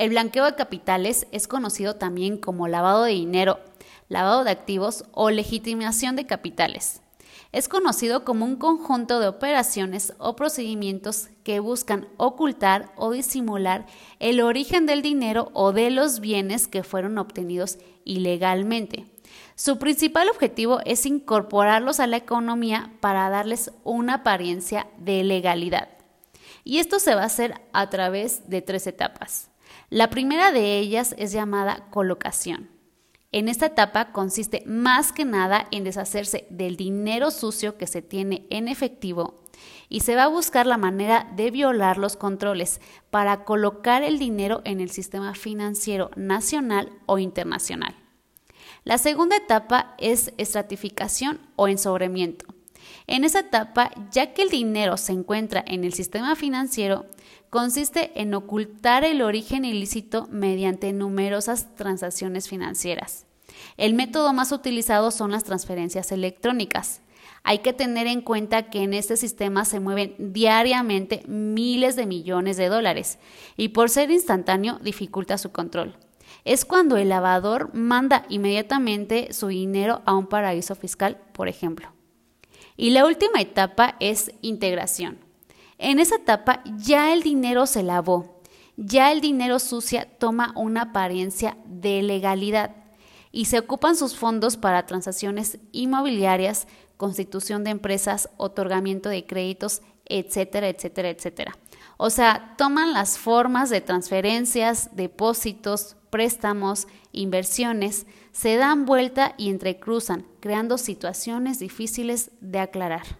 El blanqueo de capitales es conocido también como lavado de dinero, lavado de activos o legitimación de capitales. Es conocido como un conjunto de operaciones o procedimientos que buscan ocultar o disimular el origen del dinero o de los bienes que fueron obtenidos ilegalmente. Su principal objetivo es incorporarlos a la economía para darles una apariencia de legalidad. Y esto se va a hacer a través de tres etapas. La primera de ellas es llamada colocación. En esta etapa consiste más que nada en deshacerse del dinero sucio que se tiene en efectivo y se va a buscar la manera de violar los controles para colocar el dinero en el sistema financiero nacional o internacional. La segunda etapa es estratificación o ensobremiento. En esa etapa, ya que el dinero se encuentra en el sistema financiero, consiste en ocultar el origen ilícito mediante numerosas transacciones financieras. El método más utilizado son las transferencias electrónicas. Hay que tener en cuenta que en este sistema se mueven diariamente miles de millones de dólares y por ser instantáneo dificulta su control. Es cuando el lavador manda inmediatamente su dinero a un paraíso fiscal, por ejemplo. Y la última etapa es integración. En esa etapa ya el dinero se lavó, ya el dinero sucia toma una apariencia de legalidad y se ocupan sus fondos para transacciones inmobiliarias, constitución de empresas, otorgamiento de créditos, etcétera, etcétera, etcétera. O sea, toman las formas de transferencias, depósitos, préstamos, inversiones, se dan vuelta y entrecruzan, creando situaciones difíciles de aclarar.